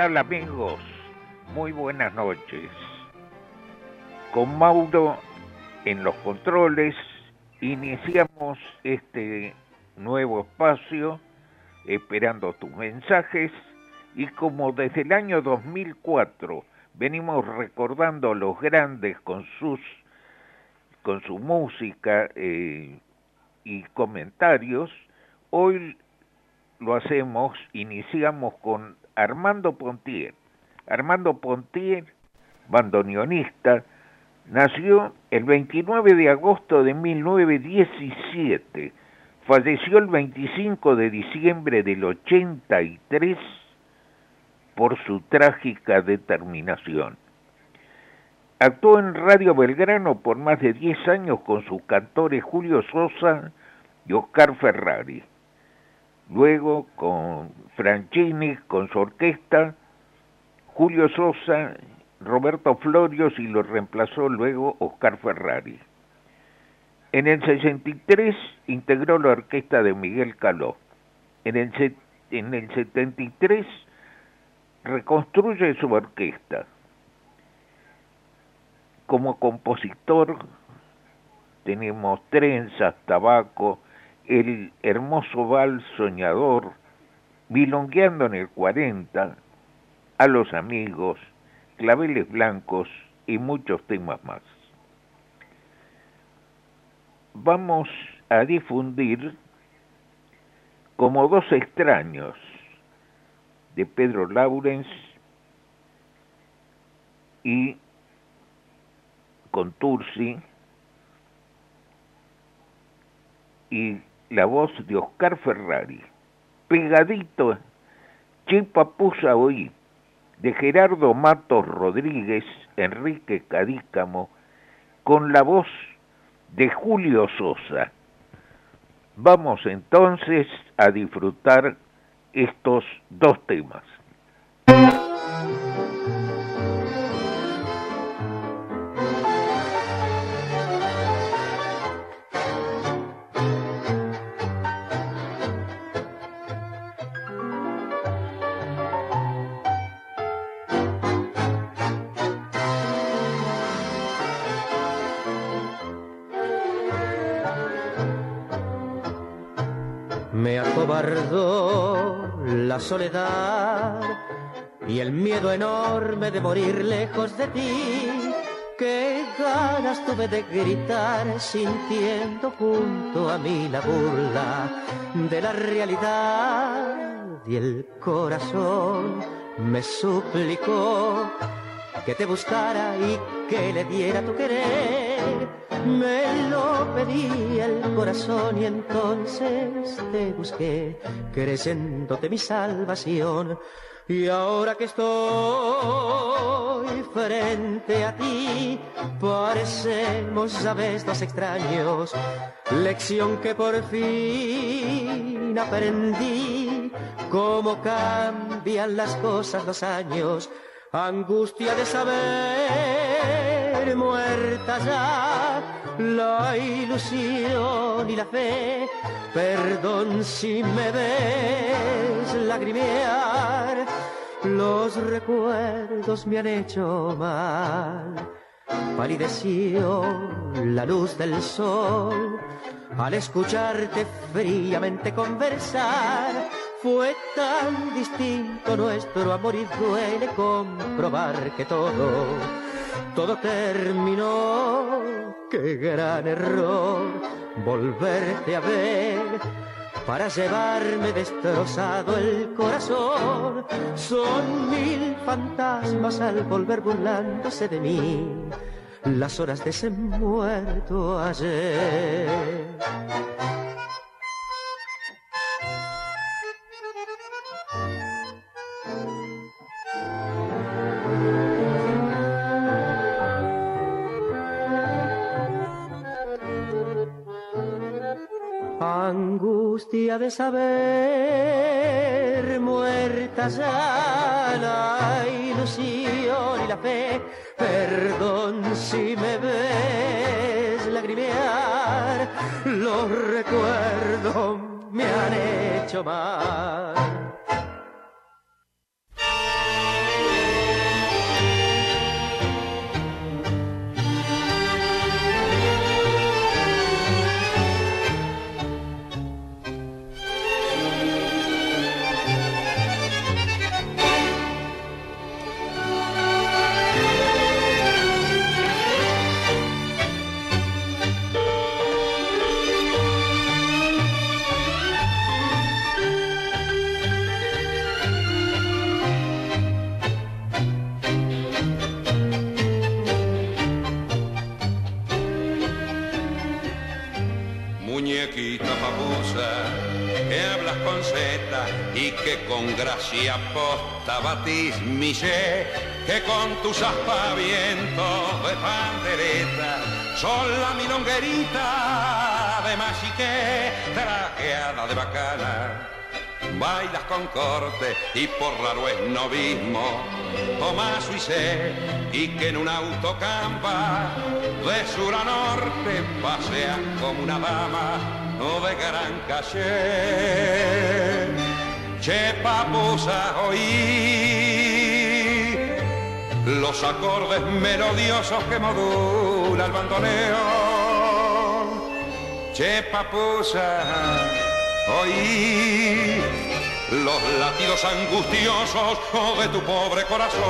Tal amigos? Muy buenas noches. Con Mauro en los controles iniciamos este nuevo espacio esperando tus mensajes y como desde el año 2004 venimos recordando a los grandes con sus con su música eh, y comentarios, hoy lo hacemos, iniciamos con Armando Pontier. Armando Pontier, bandoneonista, nació el 29 de agosto de 1917, falleció el 25 de diciembre del 83 por su trágica determinación. Actuó en Radio Belgrano por más de 10 años con sus cantores Julio Sosa y Oscar Ferrari. Luego con Franchini, con su orquesta, Julio Sosa, Roberto Florios y lo reemplazó luego Oscar Ferrari. En el 63 integró la orquesta de Miguel Caló. En el, en el 73 reconstruye su orquesta. Como compositor tenemos Trenzas, Tabaco, el hermoso vals soñador, milongueando en el 40, a los amigos, claveles blancos y muchos temas más. Vamos a difundir como dos extraños de Pedro Laurens y Contursi y la voz de Oscar Ferrari. Pegadito, Chipa Pusa Oí, de Gerardo Matos Rodríguez, Enrique Cadícamo, con la voz de Julio Sosa. Vamos entonces a disfrutar estos dos temas. Soledad y el miedo enorme de morir lejos de ti. Qué ganas tuve de gritar sintiendo junto a mí la burla de la realidad y el corazón me suplicó que te buscara y que le diera tu querer. Me lo pedí el corazón y entonces te busqué, creyéndote mi salvación. Y ahora que estoy frente a ti, parecemos, sabes, dos extraños. Lección que por fin aprendí, cómo cambian las cosas los años angustia de saber muerta ya la ilusión y la fe. Perdón si me ves lagrimear, los recuerdos me han hecho mal. Palideció la luz del sol al escucharte fríamente conversar fue tan distinto nuestro amor y duele comprobar que todo, todo terminó. Qué gran error volverte a ver para llevarme destrozado el corazón. Son mil fantasmas al volver burlándose de mí las horas de ese muerto ayer. Angustia de saber muerta ya la ilusión y la fe. Perdón si me ves lagrimear, los recuerdos me han hecho mal. Que con gracia posta batís mi que con tus aspavientos de pandereta son la milonguerita de machique trajeada de bacana bailas con corte y por raro es novismo, Tomás sé y que en un autocampa de sur a norte pasean como una dama o de gran calle che papusa oí los acordes melodiosos que modula el bandoneón. Che papusa oí los latidos angustiosos de tu pobre corazón.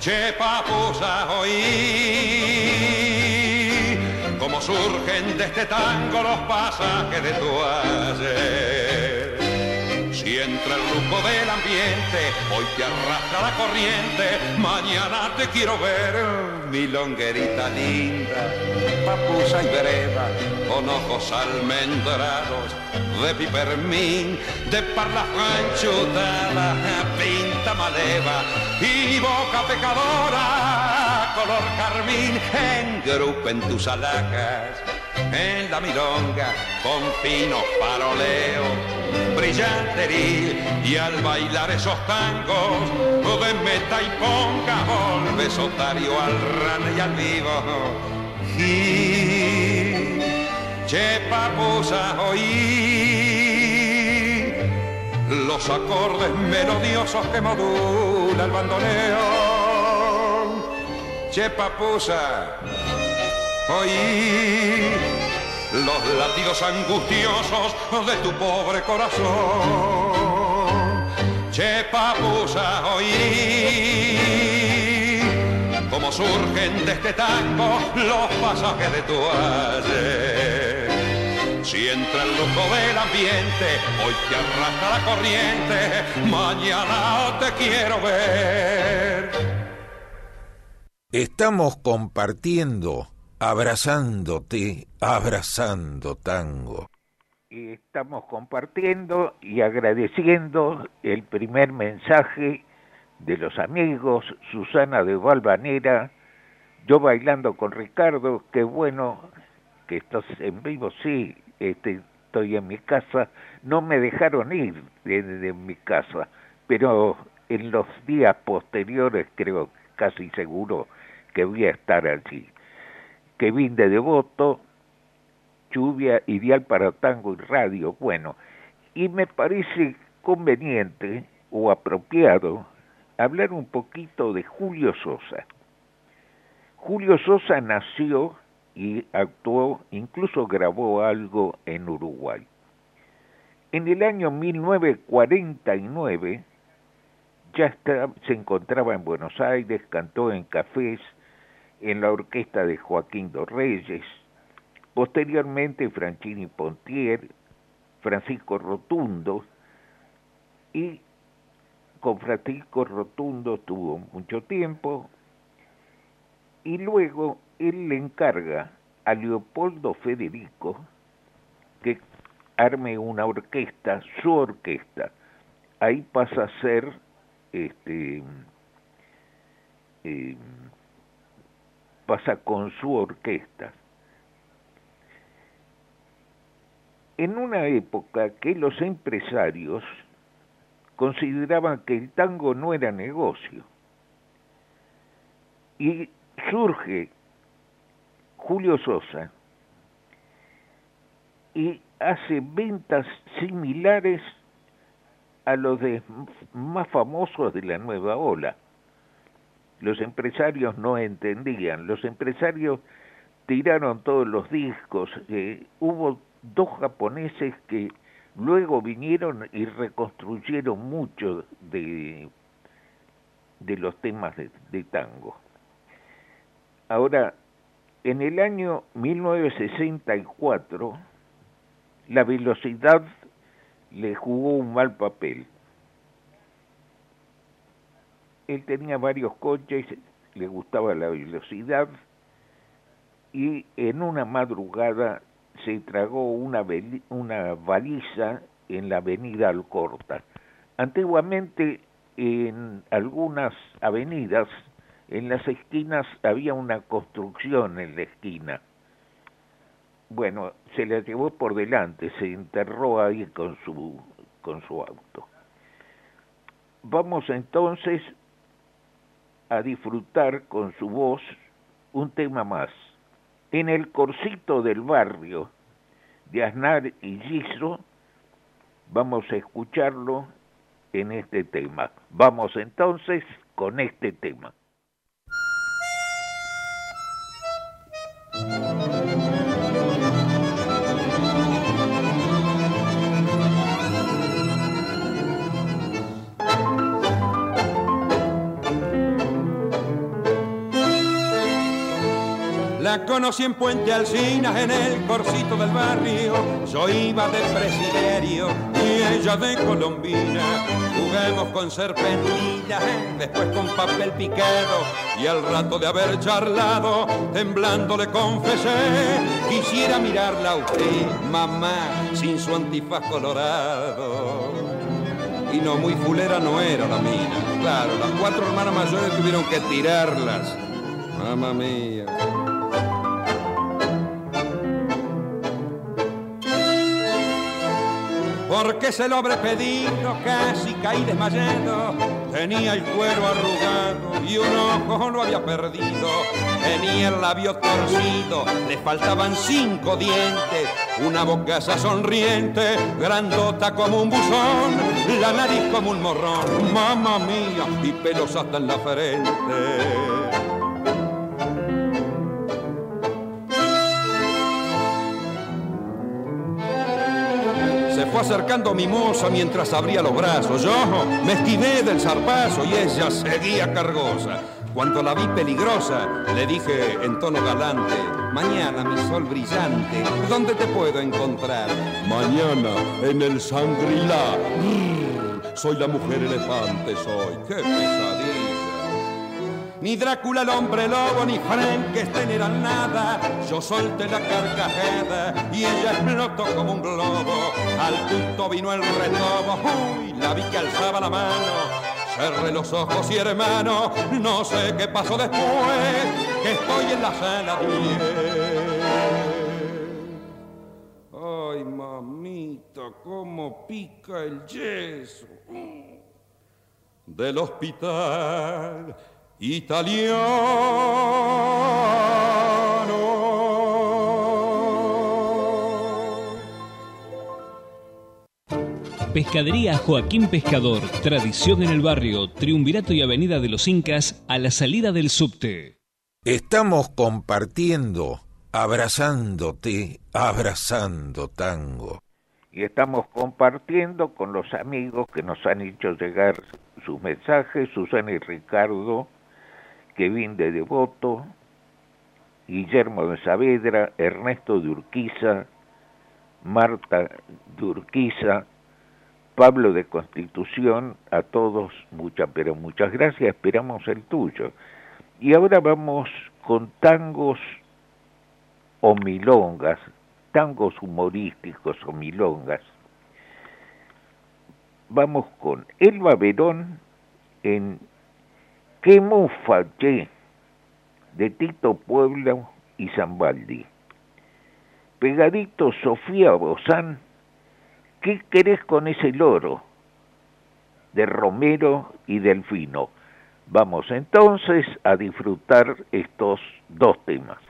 Che papusa oí de este tango los pasajes de tu ayer y entre el rumbo del ambiente hoy te arrastra la corriente, mañana te quiero ver, mi longuerita linda, papusa y vereda, con ojos almendrados de pipermín, de parla anchutada, pinta maleva y boca pecadora, color carmín, en tus alhajas en la milonga con fino paroleo, brillanteril y al bailar esos tangos de meta y ponga volves otario al ran y al vivo. Y che papusa oí los acordes melodiosos que modula el bandoneón. Che papusa oí los latidos angustiosos de tu pobre corazón. Che papusa oí como surgen de este tango los pasajes de tu ayer. Si entra el lujo del ambiente, hoy te arrastra la corriente, mañana te quiero ver. Estamos compartiendo abrazándote, abrazando tango. Estamos compartiendo y agradeciendo el primer mensaje de los amigos, Susana de Valvanera, yo bailando con Ricardo, qué bueno que estás en vivo, sí, este, estoy en mi casa, no me dejaron ir de, de mi casa, pero en los días posteriores creo casi seguro que voy a estar allí. Kevin de Devoto, lluvia ideal para tango y radio. Bueno, y me parece conveniente o apropiado hablar un poquito de Julio Sosa. Julio Sosa nació y actuó, incluso grabó algo en Uruguay. En el año 1949 ya se encontraba en Buenos Aires, cantó en cafés, en la orquesta de Joaquín dos Reyes, posteriormente Franchini Pontier, Francisco Rotundo, y con Francisco Rotundo tuvo mucho tiempo, y luego él le encarga a Leopoldo Federico que arme una orquesta, su orquesta. Ahí pasa a ser este, eh, pasa con su orquesta. en una época que los empresarios consideraban que el tango no era negocio. Y surge Julio Sosa y hace ventas similares a los de más famosos de la nueva ola. Los empresarios no entendían, los empresarios tiraron todos los discos, eh, hubo dos japoneses que luego vinieron y reconstruyeron mucho de, los temas de tango. Ahora, en el año 1964, la velocidad le jugó un mal papel. Él tenía varios coches, le gustaba la velocidad y en una madrugada se tragó una, baliza en la avenida Alcorta. Antiguamente en algunas avenidas, en las esquinas había una construcción en la esquina bueno, se la llevó por delante, se enterró ahí con su, con su auto. Vamos entonces a disfrutar con su voz un tema más. En el corcito del barrio de Aznar y Giso, vamos a escucharlo en este tema. Vamos entonces con este tema. Conocí en Puente Alcinas, en el corcito del barrio. Yo iba de presiderio y ella de colombina. Juguemos con serpentinas, después con papel picado. Y al rato de haber charlado, temblando le confesé. Quisiera mirarla a usted, mamá, sin su antifaz colorado. Y no, muy fulera no era la mina. Claro, las cuatro hermanas mayores tuvieron que tirarlas. Mamma mía. Porque se lo habré pedido, casi caí desmayado. Tenía el cuero arrugado y un ojo lo había perdido. Tenía el labio torcido, le faltaban cinco dientes. Una bocaza sonriente, grandota como un buzón, la nariz como un morrón, mamá mía, y pelos hasta en la frente. Fue acercando mi moza mientras abría los brazos. Yo me esquivé del zarpazo y ella seguía cargosa. Cuando la vi peligrosa, le dije en tono galante, mañana mi sol brillante, ¿dónde te puedo encontrar? Mañana en el Sangrilá. Soy la mujer elefante, soy. ¡Qué pesadilla! Ni Drácula el hombre lobo, ni Frankenstein eran nada. Yo solté la carcajada y ella explotó como un globo. Al punto vino el retobo, uy, la vi que alzaba la mano. Cerré los ojos y hermano, no sé qué pasó después, que estoy en la sala 10. Ay, mamita, cómo pica el yeso del hospital italiano. Pescadería Joaquín Pescador, tradición en el barrio, Triunvirato y Avenida de los Incas, a la salida del subte. Estamos compartiendo, abrazándote, abrazando tango. Y estamos compartiendo con los amigos que nos han hecho llegar sus mensajes, Susana y Ricardo, Kevin de Devoto, Guillermo de Saavedra, Ernesto de Urquiza, Marta de Urquiza, Pablo de Constitución, a todos muchas, pero muchas gracias, esperamos el tuyo. Y ahora vamos con tangos o milongas, tangos humorísticos o milongas. Vamos con Elba Verón en ¡Qué mufa, De Tito Puebla y Zambaldi. Pegadito Sofía Bozán ¿Qué querés con ese loro? De Romero y Delfino. Vamos entonces a disfrutar estos dos temas.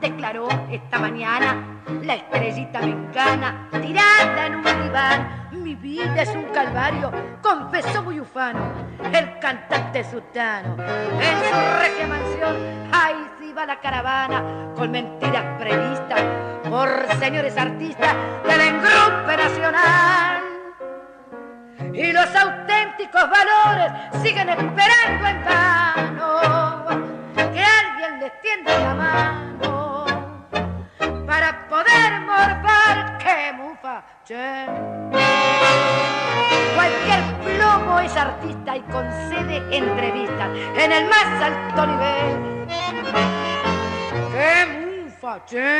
Declaró esta mañana la estrellita mexicana, tirada en un diván. Mi vida es un calvario, confesó muy ufano el cantante sultano. En su regia mansión, ahí se va la caravana con mentiras previstas por señores artistas del engrupe nacional. Y los auténticos valores siguen esperando en vano alguien les tienda la mano para poder morfar que mufa, che. Cualquier plomo es artista y concede entrevistas en el más alto nivel. ¡Qué mufa, che!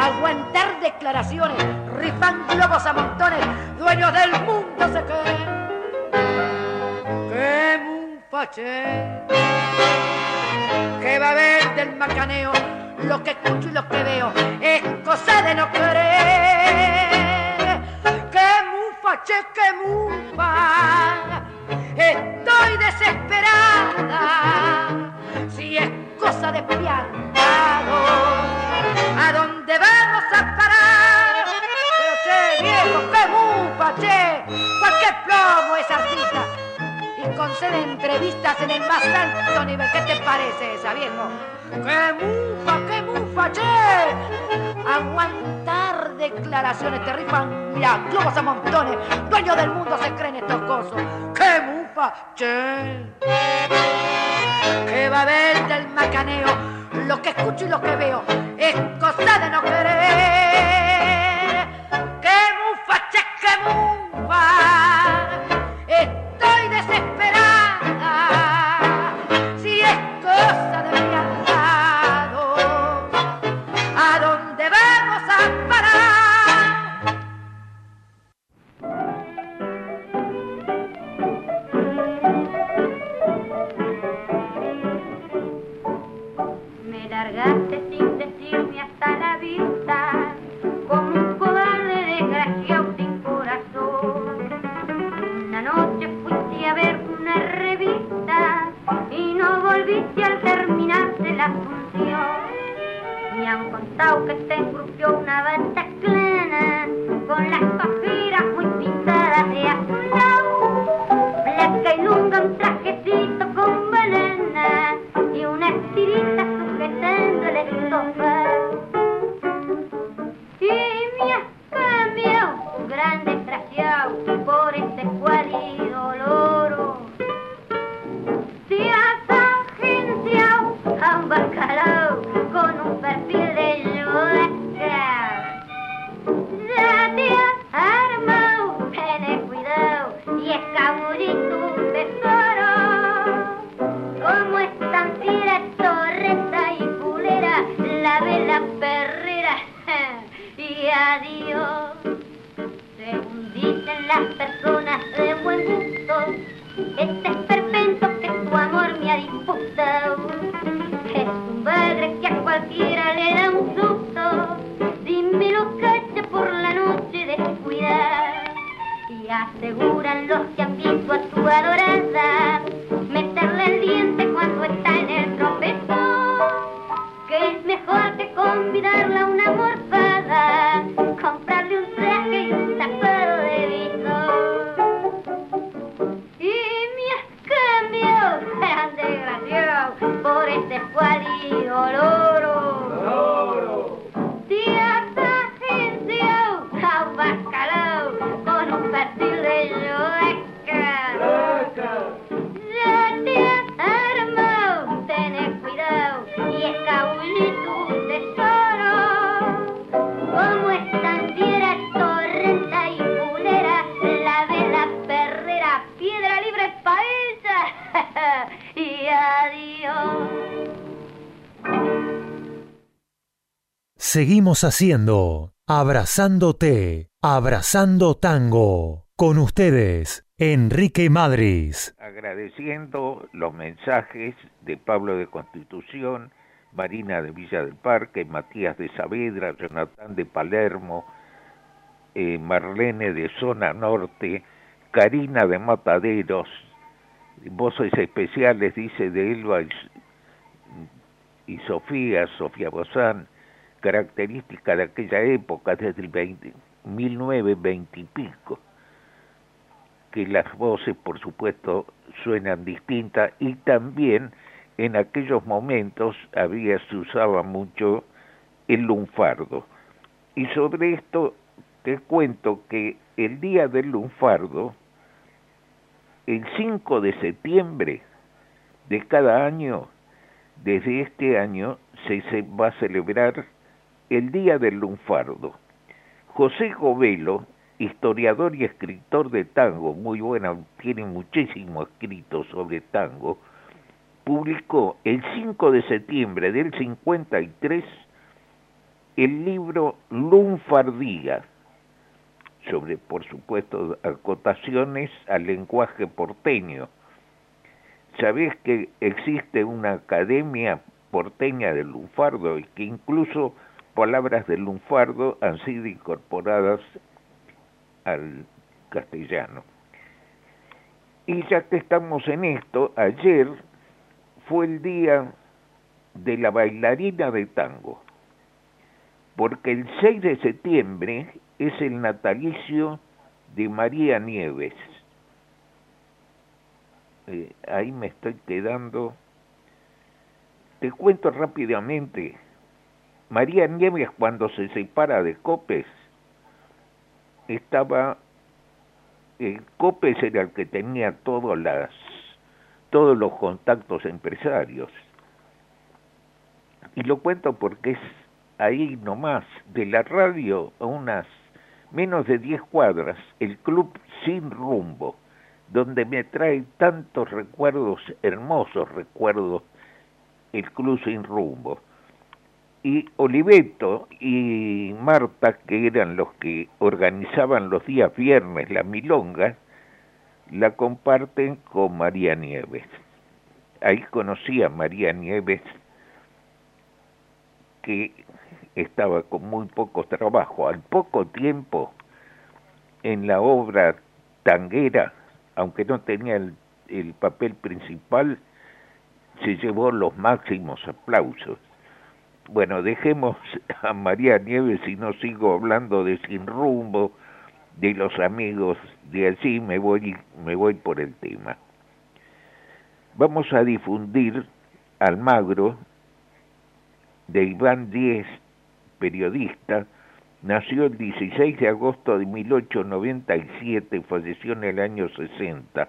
Aguantar declaraciones, rifan globos a montones, dueños del mundo se creen. ¡Qué mufa, che! ¿Qué va a haber del macaneo? Lo que escucho y lo que veo es cosa de no creer. ¡Qué mufa, che, qué mufa! Estoy desesperada. Si es cosa de piantado, ¿a dónde vamos a parar? Pero che, viejo, qué mufa, che. Cualquier plomo es artista concede entrevistas en el más alto nivel. ¿Qué te parece esa, viejo? ¡Qué mufa, qué mufa, che! Aguantar declaraciones te rifan, mira, globos a montones, dueño del mundo se creen estos cosas. ¡Qué mufa, che! ¿Qué va a haber del macaneo? Lo que escucho y lo que veo es cosa de no querer. ¡Qué mufa, che, qué mufa! Haciendo Abrazándote Abrazando Tango. Con ustedes, Enrique Madris. Agradeciendo los mensajes de Pablo de Constitución, Marina de Villa del Parque, Matías de Saavedra, Jonathan de Palermo, eh, Marlene de Zona Norte, Karina de Mataderos, voces especiales, dice de Elba y, y Sofía, Sofía Bozán, característica de aquella época, desde el 20, 1920 y pico, que las voces, por supuesto, suenan distintas y también en aquellos momentos había se usaba mucho el lunfardo. Y sobre esto te cuento que el día del lunfardo, el 5 de septiembre de cada año, desde este año, se, se va a celebrar el Día del Lunfardo. José Govelo, historiador y escritor de tango, muy bueno, tiene muchísimo escrito sobre tango, publicó el 5 de septiembre del 53 el libro Lunfardía, sobre, por supuesto, acotaciones al lenguaje porteño. Sabés que existe una academia porteña del lunfardo y que incluso palabras del lunfardo han sido incorporadas al castellano. Y ya que estamos en esto, ayer fue el día de la bailarina de tango, porque el 6 de septiembre es el natalicio de María Nieves. Eh, ahí me estoy quedando. Te cuento rápidamente María Nieves cuando se separa de Copes estaba el Copes era el que tenía todas las todos los contactos empresarios. Y lo cuento porque es ahí nomás de la radio a unas menos de 10 cuadras el club sin rumbo donde me trae tantos recuerdos hermosos recuerdos el club sin rumbo y Oliveto y Marta, que eran los que organizaban los días viernes la milonga, la comparten con María Nieves. Ahí conocí a María Nieves, que estaba con muy poco trabajo. Al poco tiempo, en la obra tanguera, aunque no tenía el, el papel principal, se llevó los máximos aplausos bueno, dejemos a María Nieves y no sigo hablando de sin rumbo, de los amigos de allí, me voy, me voy por el tema. Vamos a difundir Almagro de Iván Díez, periodista, nació el 16 de agosto de 1897, falleció en el año 60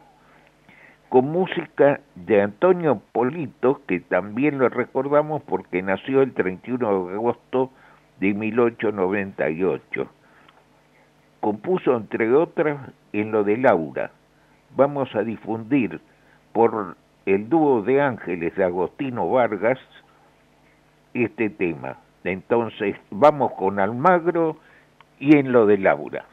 con música de Antonio Polito, que también lo recordamos porque nació el 31 de agosto de 1898. Compuso, entre otras, en lo de Laura. Vamos a difundir por el dúo de ángeles de Agostino Vargas este tema. Entonces, vamos con Almagro y en lo de Laura.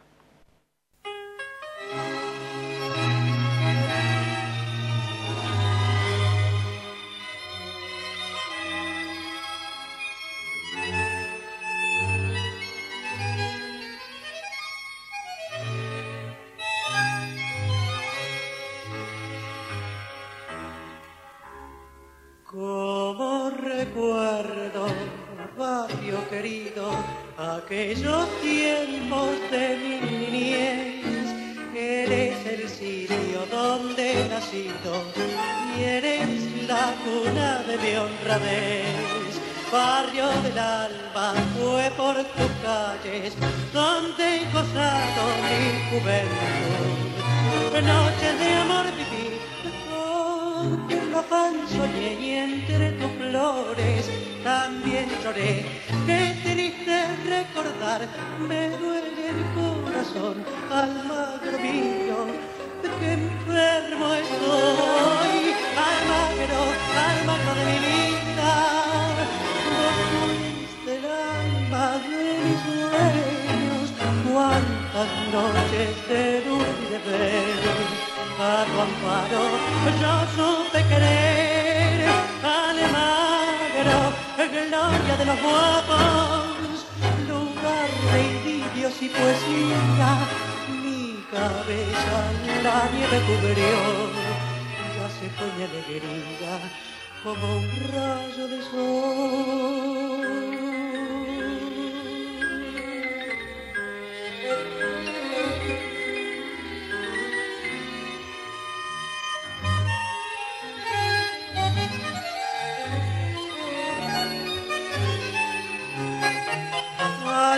Lloré. Qué triste recordar, me duele el corazón, almagro mío, que enfermo estoy, almagro, almagro de mi vida. No fuiste el alma de mis sueños, cuando tantas noches de luz y de ver, a tu amparo yo supe querer, Alemagro, gloria de los guapos, lugar de idilios y poesía, mi cabeza la nieve cubrió, ya se fue mi alegría como un rayo de sol.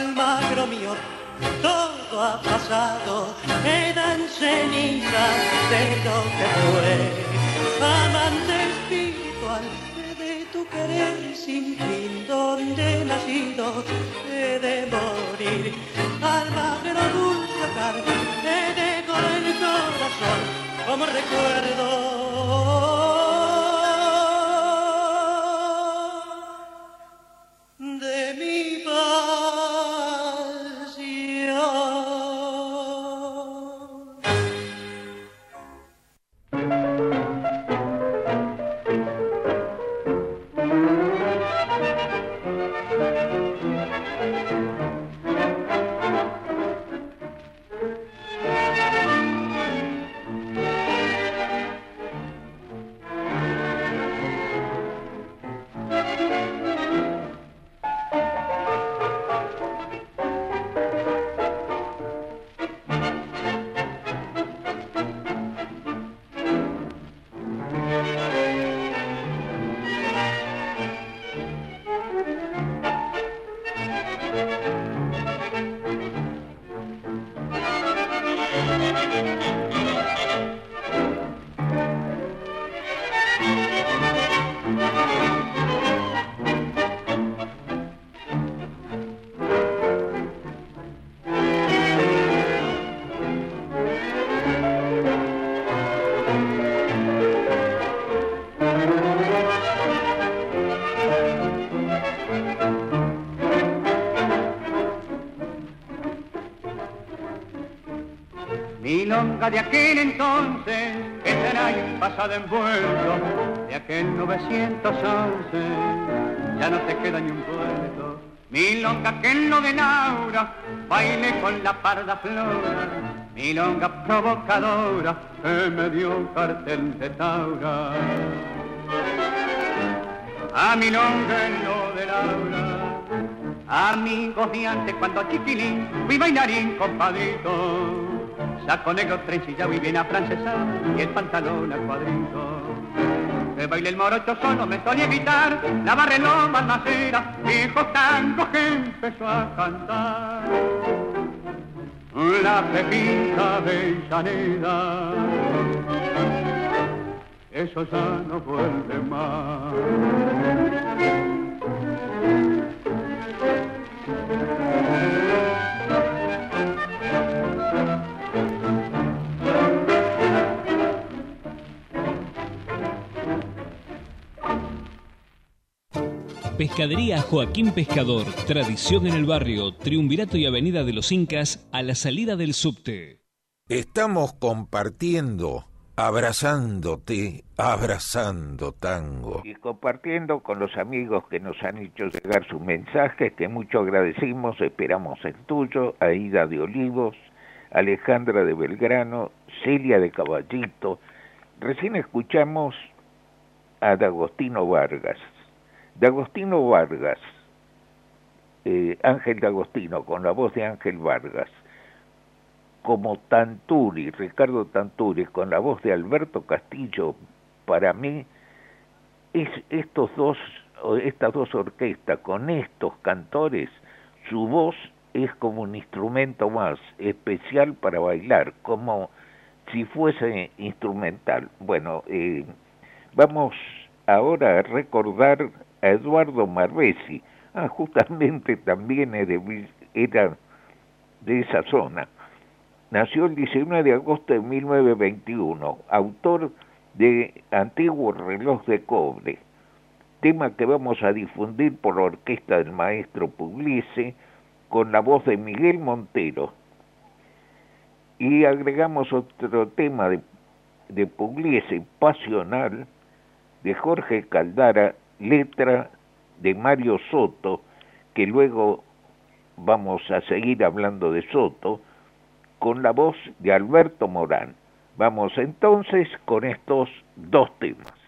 Almagro mío, todo ha pasado, quedan cenizas de lo que fue. Amante espiritual de tu querer sin fin, donde nacido he de morir. Almagro dulce carne, te dejo el corazón como recuerdo. Pasado envuelto, de aquel 911, ya no te queda ni un puerto. Milonga que en lo de Laura, baile con la parda flora, milonga provocadora, que me dio un cartel de Taura. A milonga en lo de Laura, amigos de antes cuando chiquilín, fui bailarín compadrito. Saco negro trencillado y bien afrancesado y el pantalón al cuadrito. Que baile el morocho solo me solía evitar, la barreló balmacera, viejo tango que empezó a cantar. La pepita de Llaneda, eso ya no vuelve más. Pescadería Joaquín Pescador, tradición en el barrio, Triunvirato y Avenida de los Incas, a la salida del subte. Estamos compartiendo, abrazándote, abrazando tango. y compartiendo con los amigos que nos han hecho llegar sus mensajes, que mucho agradecimos, esperamos el tuyo, Aida de Olivos, Alejandra de Belgrano, Celia de Caballito. Recién escuchamos a D'Agostino Vargas. D'Agostino Vargas, eh, Ángel D'Agostino, con la voz de Ángel Vargas, como Tanturi, Ricardo Tanturi, con la voz de Alberto Castillo, para mí, es estos dos, estas dos orquestas, con estos cantores, su voz es como un instrumento más especial para bailar, como si fuese instrumental. Bueno, eh, vamos ahora a recordar a Eduardo Marbesi. Ah, justamente también era de, era de esa zona. Nació el 19 de agosto de 1921, autor de Antiguo Reloj de Cobre, tema que vamos a difundir por la orquesta del maestro Pugliese con la voz de Miguel Montero. Y agregamos otro tema de, de Pugliese, Pasional, de Jorge Caldara, letra de Mario Soto, que luego vamos a seguir hablando de Soto, con la voz de Alberto Morán. Vamos entonces con estos dos temas.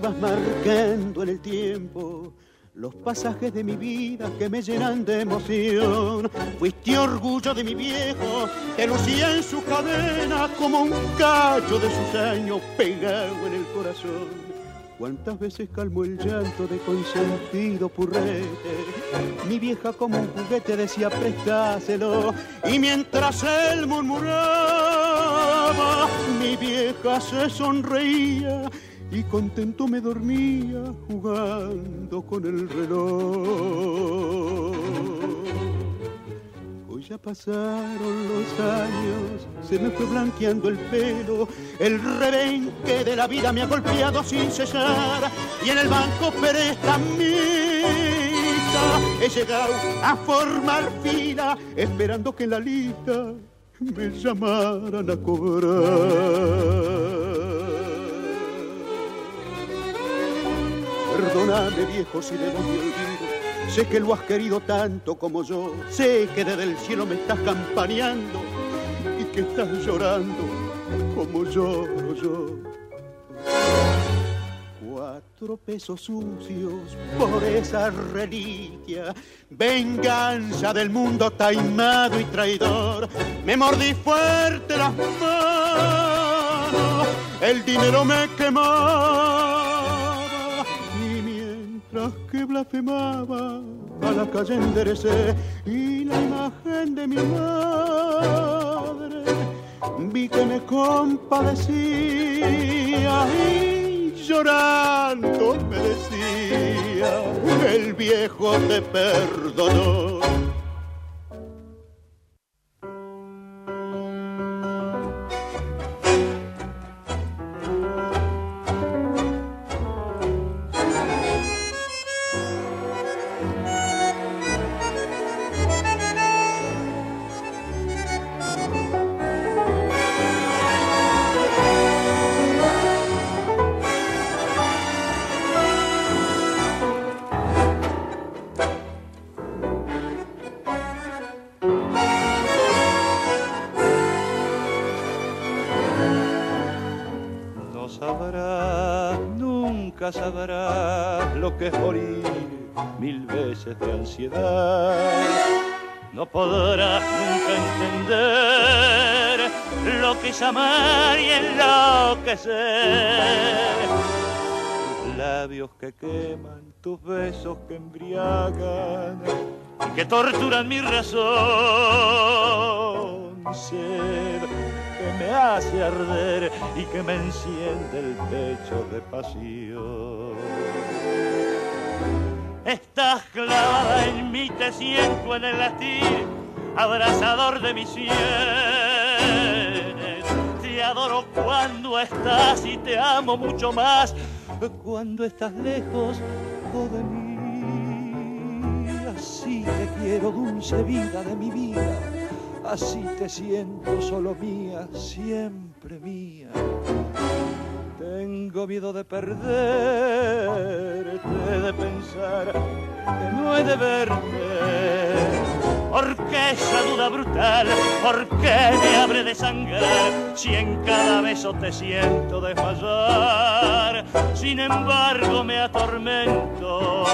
Vas marcando en el tiempo los pasajes de mi vida que me llenan de emoción. Fuiste orgullo de mi viejo, que lucía en su cadena como un cacho de sus años pegado en el corazón. Cuántas veces calmó el llanto de consentido purrete. Mi vieja como un juguete decía prestáselo. Y mientras él murmuraba, mi vieja se sonreía y contento me dormía jugando con el reloj. Hoy ya pasaron los años, se me fue blanqueando el pelo, el rebenque de la vida me ha golpeado sin cesar y en el banco prestamista he llegado a formar fila esperando que la lista me llamaran a cobrar. Perdóname viejo si debo mi olvido. Sé que lo has querido tanto como yo. Sé que desde el cielo me estás campaneando y que estás llorando como lloro yo. Cuatro pesos sucios por esa reliquia. Venganza del mundo taimado y traidor. Me mordí fuerte las manos. El dinero me quemaba y mientras que blasfemaba a la calle enderecé y la imagen de mi madre vi que me compadecía y llorando me decía el viejo te perdonó No podrás nunca entender lo que es amar y enloquecer. Tus labios que queman, tus besos que embriagan y que torturan mi razón. Sed que me hace arder y que me enciende el pecho de pasión. Estás clavada en mí, te siento en el latir, abrazador de mis sienes. Te adoro cuando estás y te amo mucho más cuando estás lejos de mí. Así te quiero, dulce vida de mi vida. Así te siento solo mía, siempre mía. Tengo miedo de perderte, de pensar que no he de verte. Porque esa duda brutal, ¿por qué me abre de sangrar si en cada beso te siento desmayar? Sin embargo me atormento,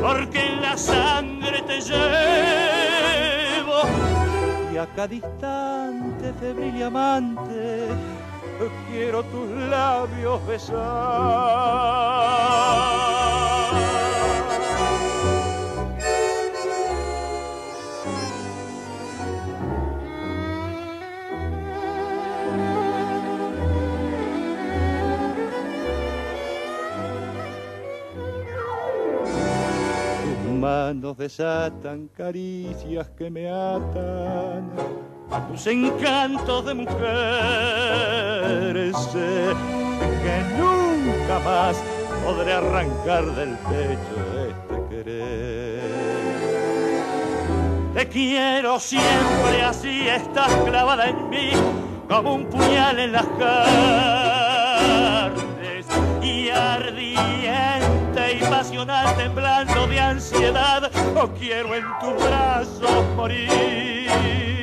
porque en la sangre te llevo y a cada instante febril y amante quiero tus labios besar. Tus manos desatan caricias que me atan a tus encantos de mujer. Sé que nunca más podré arrancar del pecho este querer. Te quiero siempre así, estás clavada en mí como un puñal en las carnes y ardiente y pasional temblando de ansiedad, o quiero en tus brazos morir.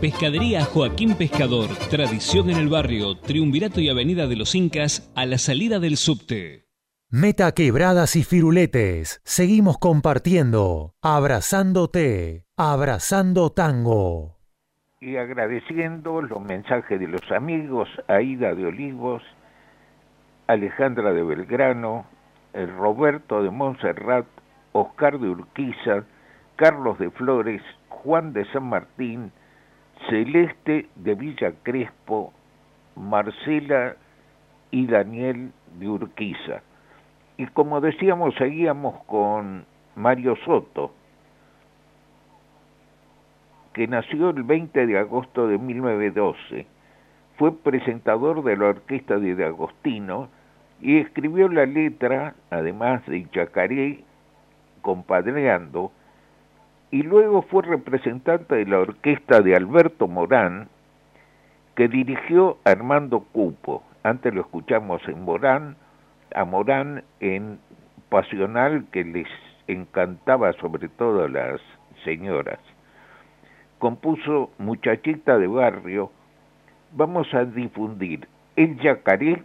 Pescadería Joaquín Pescador, tradición en el barrio, Triunvirato y Avenida de los Incas, a la salida del subte. Meta quebradas y firuletes. Seguimos compartiendo. Abrazándote. Abrazando tango. Y agradeciendo los mensajes de los amigos Aida de Olivos, Alejandra de Belgrano, el Roberto de Montserrat, Oscar de Urquiza, Carlos de Flores, Juan de San Martín, Celeste de Villa Crespo, Marcela y Daniel de Urquiza. Y como decíamos, seguíamos con Mario Soto, que nació el 20 de agosto de 1912. Fue presentador de la orquesta de, Agostino y escribió la letra, además de Chacaré, compadreando, y luego fue representante de la orquesta de Alberto Morán, que dirigió Armando Cupo. Antes lo escuchamos en Morán, a Morán en Pasional, que les encantaba sobre todo a las señoras. Compuso Muchachita de Barrio. Vamos a difundir El Yacaré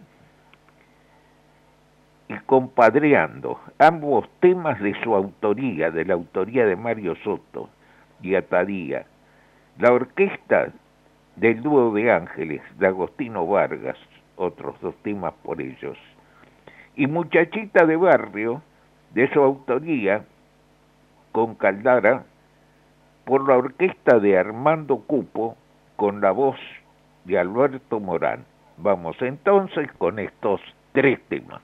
Compadreando, ambos temas de su autoría, de la autoría de Mario Soto y Atadía. La orquesta del dúo de Ángeles, de Agostino Vargas, otros dos temas por ellos. Y Muchachita de Barrio, de su autoría, con Caldara, por la orquesta de Armando Cupo, con la voz de Alberto Morán. Vamos entonces con estos tres temas.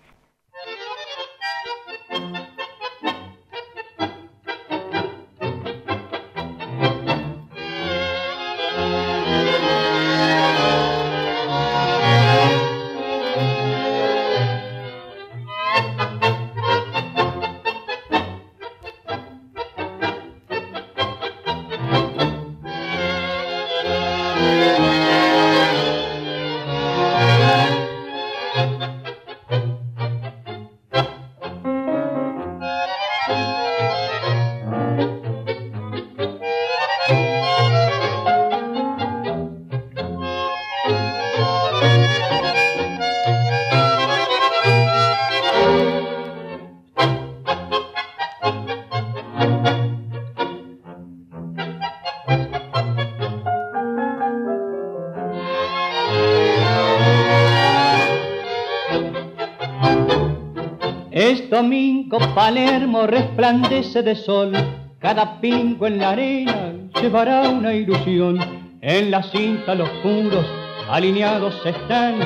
Palermo resplandece de sol, cada pingo en la arena llevará una ilusión. En la cinta los puros alineados están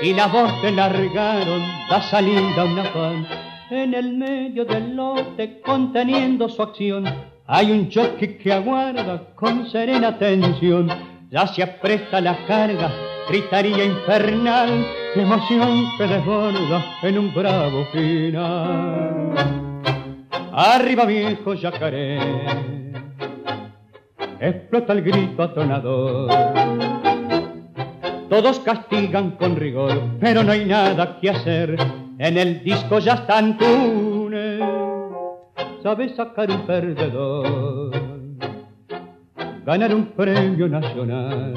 y la voz que largaron da salida a un afán. En el medio del lote, conteniendo su acción, hay un jockey que aguarda con serena atención. Ya se apresta la carga, gritaría infernal, emoción que desborda en un bravo final. Arriba viejo yacaré, explota el grito atonador. Todos castigan con rigor, pero no hay nada que hacer. En el disco ya están tunes, sabe sacar un perdedor, ganar un premio nacional.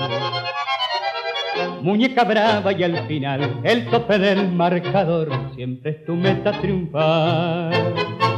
Muñeca brava y al final el tope del marcador siempre es tu meta triunfar.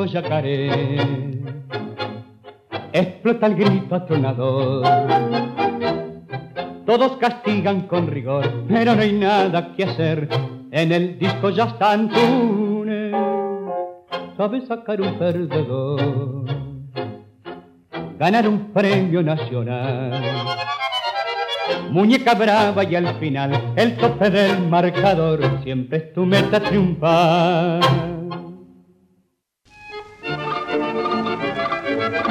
Viejo yacaré. Explota el grito atronador. Todos castigan con rigor, pero no hay nada que hacer. En el disco ya están Túnez, sabe sacar un perdedor. Ganar un premio nacional. Muñeca brava y al final el tope del marcador siempre es tu meta triunfar. Thank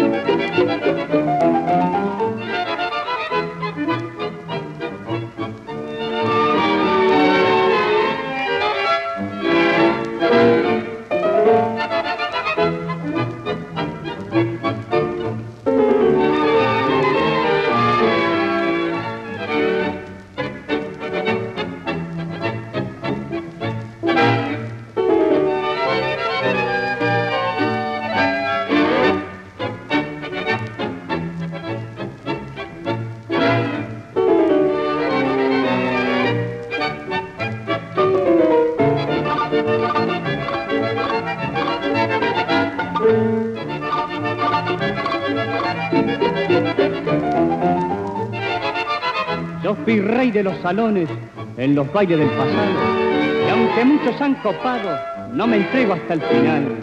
you. Los salones en los bailes del pasado. Y aunque muchos han copado, no me entrego hasta el final.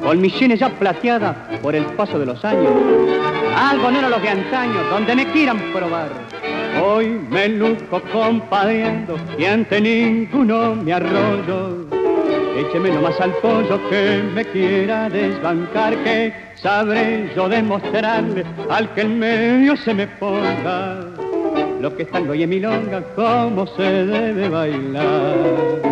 Con mis sienes ya plateadas por el paso de los años. Algo no era lo de antaño, donde me quieran probar. Hoy me luzco compadriendo y ante ninguno me arroyo. Écheme nomás al pollo que me quiera desbancar, que sabré yo demostrarle al que en medio se me ponga lo que es tango y en milonga, cómo se debe bailar.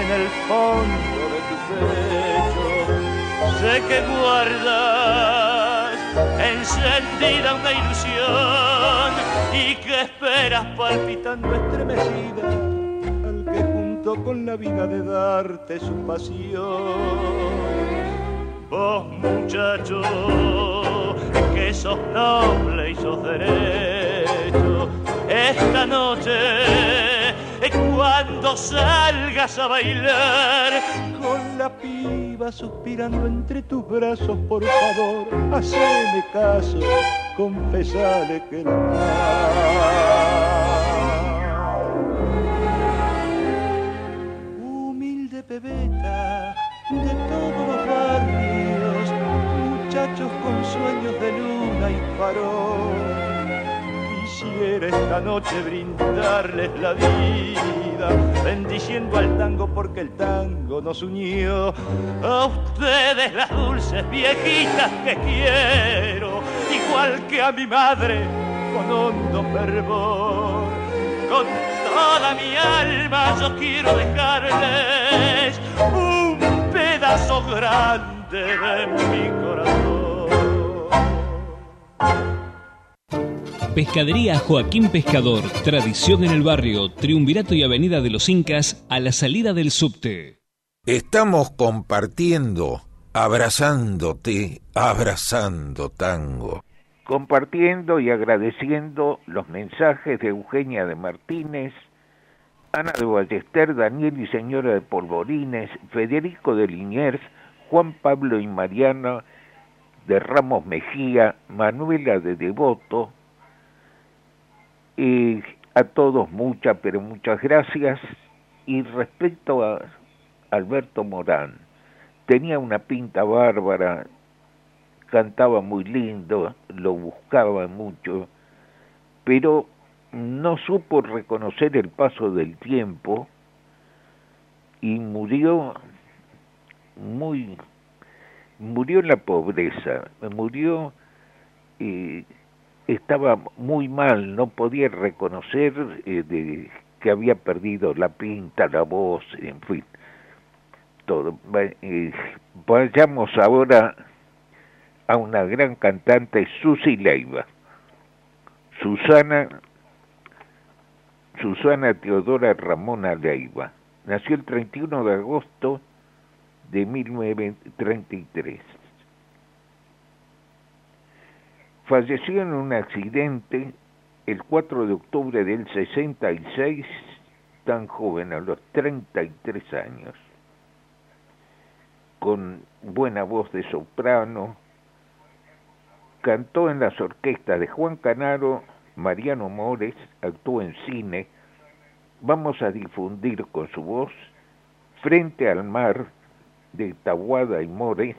En el fondo de tu pecho, sé que guardas encendida una ilusión y que esperas palpitando estremecida al que junto con la vida de darte su pasión. Vos muchacho, que sos noble y sos derecho, esta noche cuando salgas a bailar con la piba suspirando entre tus brazos, por favor, haceme caso, confesale que no. Humilde pebeta de todos los barrios, muchachos con sueños de luna y farol esta noche brindarles la vida, bendiciendo al tango porque el tango nos unió. A ustedes las dulces viejitas que quiero, igual que a mi madre, con hondo fervor. Con toda mi alma yo quiero dejarles un pedazo grande de mi corazón. Pescadería Joaquín Pescador, tradición en el barrio, Triunvirato y Avenida de los Incas, a la salida del subte. Estamos compartiendo, abrazándote, abrazando tango. Compartiendo y agradeciendo los mensajes de Eugenia de Martínez, Ana de Ballester, Daniel y Señora de Polvorines, Federico de Liniers, Juan Pablo y Mariana de Ramos Mejía, Manuela de Devoto, y a todos muchas, pero muchas gracias. Y respecto a Alberto Morán, tenía una pinta bárbara, cantaba muy lindo, lo buscaba mucho, pero no supo reconocer el paso del tiempo y murió muy murió en la pobreza, murió eh, estaba muy mal, no podía reconocer eh, de, que había perdido la pinta, la voz, en fin, todo. Vayamos ahora a una gran cantante, Susi Leiva. Susana, Susana Teodora Ramona Leiva. Nació el 31 de agosto de 1933 Falleció en un accidente el 4 de octubre del 66, tan joven, a los 33 años, con buena voz de soprano, cantó en las orquestas de Juan Canaro, Mariano Mores, actuó en cine, vamos a difundir con su voz Frente al Mar de Tahuada y Mores,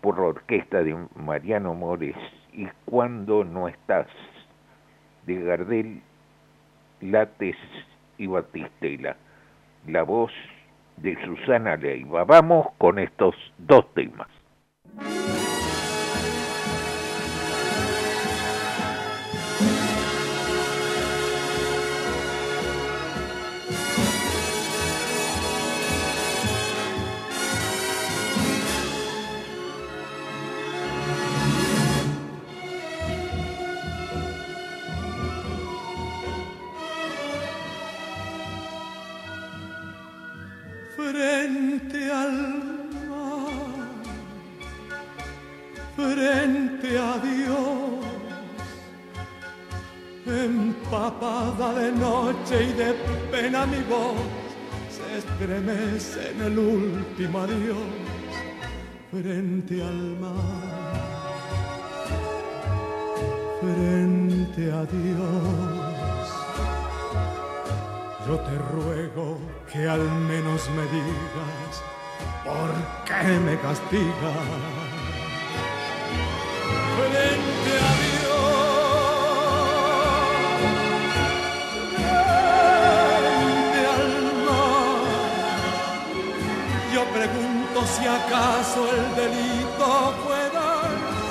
por la orquesta de Mariano Mores y Cuando no estás de Gardel, Lates y Batistela, la voz de Susana Leiva. Vamos con estos dos temas. Voz se estremece en el último adiós frente al mar, frente a Dios. Yo te ruego que al menos me digas por qué me castigas. Frente a Dios. Si acaso el delito pueda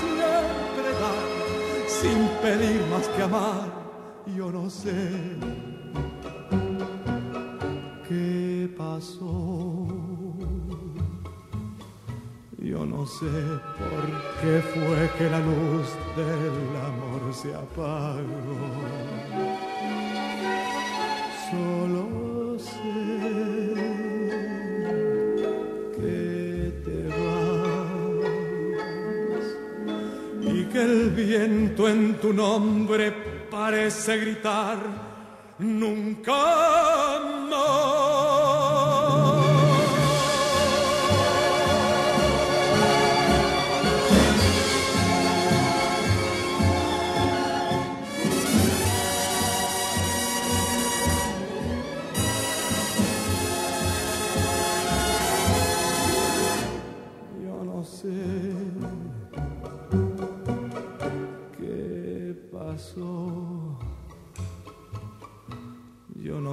siempre dar sin pedir más que amar. Yo no sé qué pasó. Yo no sé por qué fue que la luz del amor se apagó. Que el viento en tu nombre parece gritar nunca más.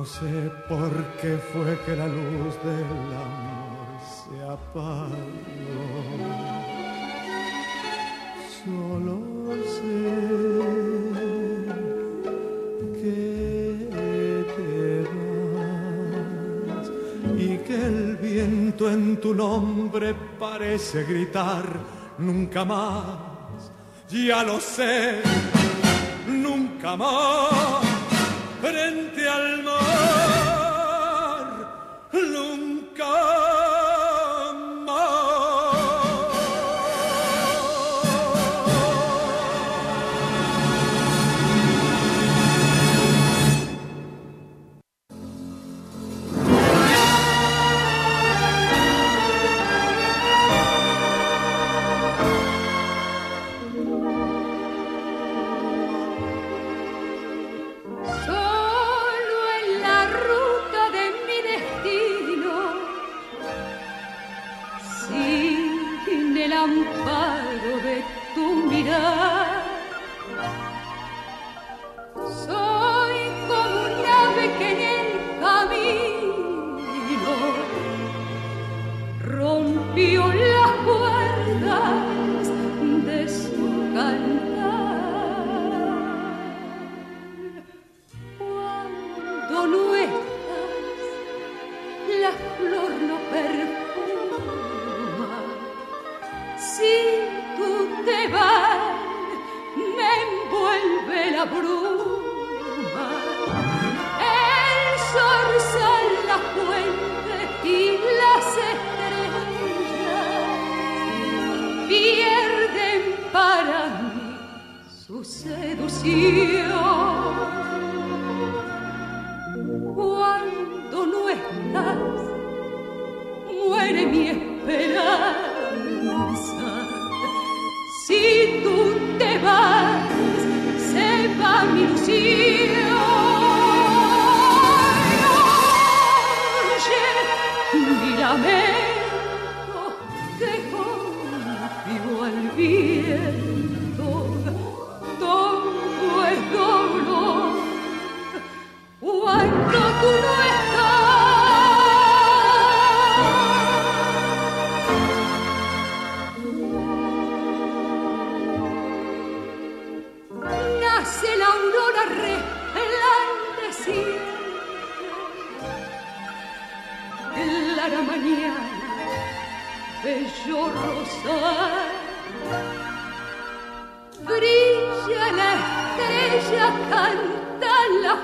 Sé por qué fue que la luz del amor se apagó. Solo sé que te vas y que el viento en tu nombre parece gritar nunca más. Ya lo sé, nunca más frente al mar, lunca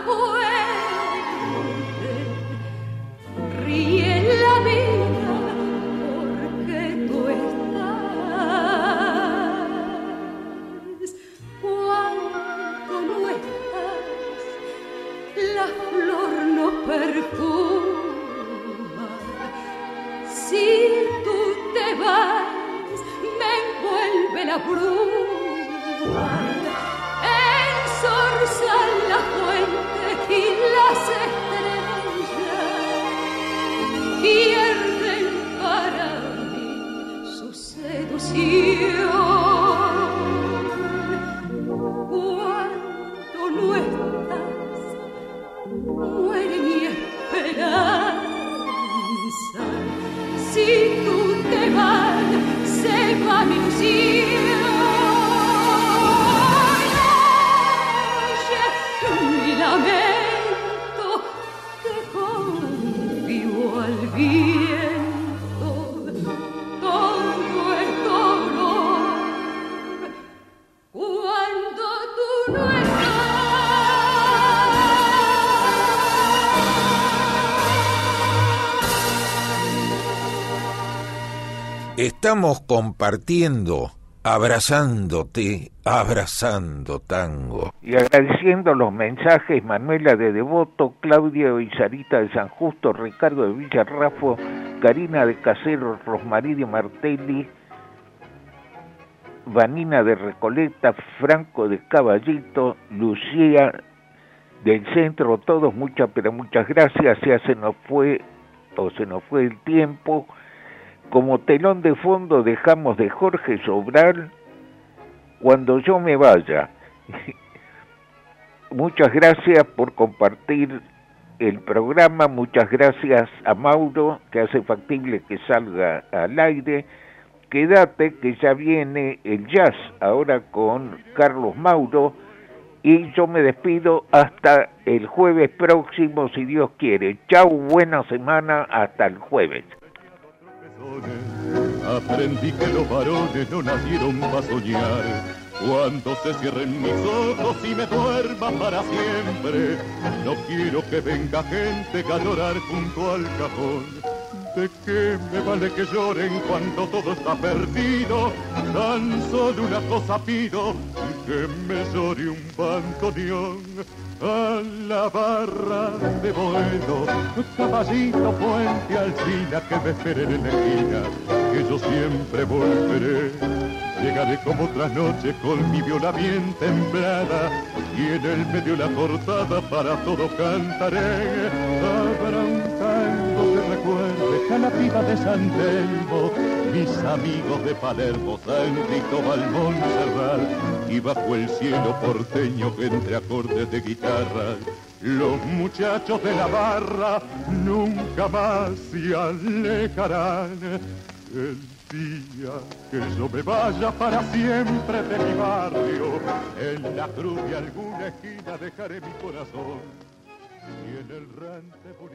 nunca Estamos compartiendo, abrazándote, abrazando tango. Y agradeciendo los mensajes, Manuela de Devoto, Claudia y Sarita de San Justo, Ricardo de Villarrafo, Karina de Casero, Rosmarí de Martelli, Vanina de Recoleta, Franco de Caballito, Lucía del centro, todos muchas, pero muchas gracias, ya se nos fue o se nos fue el tiempo. Como telón de fondo dejamos de Jorge Sobral cuando yo me vaya. Muchas gracias por compartir el programa. Muchas gracias a Mauro, que hace factible que salga al aire. Quédate que ya viene el jazz ahora con Carlos Mauro y yo me despido hasta el jueves próximo si Dios quiere. Chau, buena semana, hasta el jueves. Aprendí que los varones no nacieron para soñar. Cuando se cierren mis ojos y me duerma para siempre, no quiero que venga gente a llorar junto al cajón. ¿De qué me vale que lloren cuando todo está perdido? Tan solo una cosa pido, que me llore un bandoneón a la barra de Boedo, caballito puente alcina que me esperen en la esquina, que yo siempre volveré. Llegaré como otras noches con mi viola bien temblada y en el medio la cortada para todo cantaré. Habrá un recuerde a la piba de San Telmo, mis amigos de Palermo, San Cristóbal Montserrat y bajo el cielo porteño entre acordes de guitarra los muchachos de la barra nunca más se alejarán. El día que yo me vaya para siempre de mi barrio, en la cruz de alguna esquina dejaré mi corazón. Y en el rante por